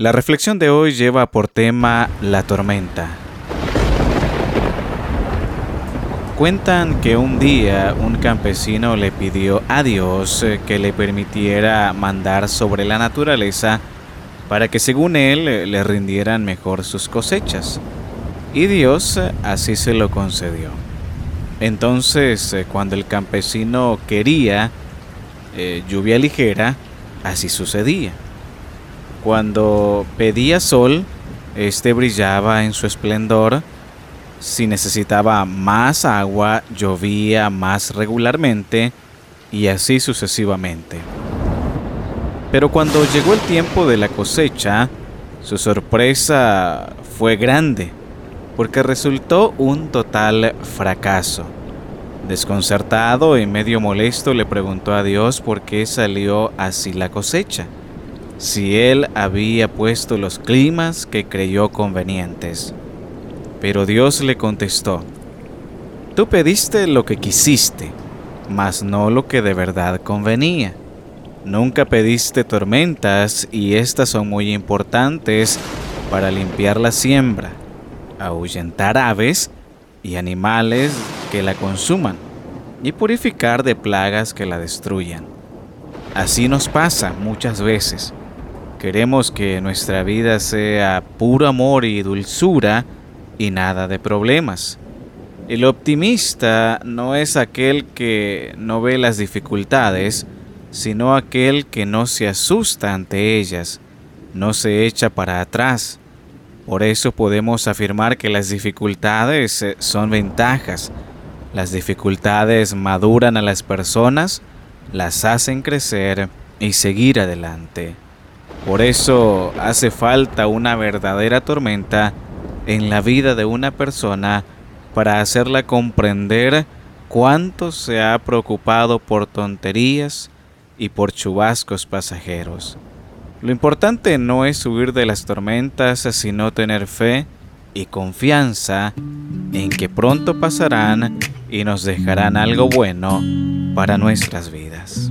La reflexión de hoy lleva por tema la tormenta. Cuentan que un día un campesino le pidió a Dios eh, que le permitiera mandar sobre la naturaleza para que según él eh, le rindieran mejor sus cosechas. Y Dios eh, así se lo concedió. Entonces, cuando el campesino quería lluvia ligera, así sucedía. Cuando pedía sol, este brillaba en su esplendor si necesitaba más agua, llovía más regularmente y así sucesivamente. Pero cuando llegó el tiempo de la cosecha, su sorpresa fue grande, porque resultó un total fracaso. Desconcertado y medio molesto le preguntó a Dios por qué salió así la cosecha, si él había puesto los climas que creyó convenientes. Pero Dios le contestó, Tú pediste lo que quisiste, mas no lo que de verdad convenía. Nunca pediste tormentas y estas son muy importantes para limpiar la siembra, ahuyentar aves y animales que la consuman y purificar de plagas que la destruyan. Así nos pasa muchas veces. Queremos que nuestra vida sea puro amor y dulzura, y nada de problemas. El optimista no es aquel que no ve las dificultades, sino aquel que no se asusta ante ellas, no se echa para atrás. Por eso podemos afirmar que las dificultades eh, son ventajas. Las dificultades maduran a las personas, las hacen crecer y seguir adelante. Por eso hace falta una verdadera tormenta en la vida de una persona para hacerla comprender cuánto se ha preocupado por tonterías y por chubascos pasajeros. Lo importante no es huir de las tormentas, sino tener fe y confianza en que pronto pasarán y nos dejarán algo bueno para nuestras vidas.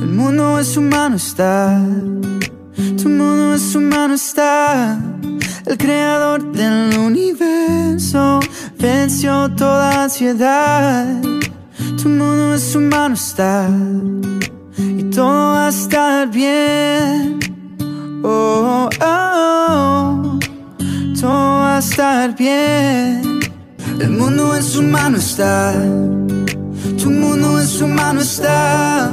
El mundo es humano está, tu mundo es humano está. El creador del universo venció toda ansiedad. Tu mundo es humano está y todo va a estar bien. Oh, oh, oh, todo va a estar bien. El mundo en su mano está, tu mundo en su mano está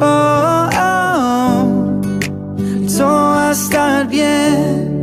Oh, oh, todo va a estar bien.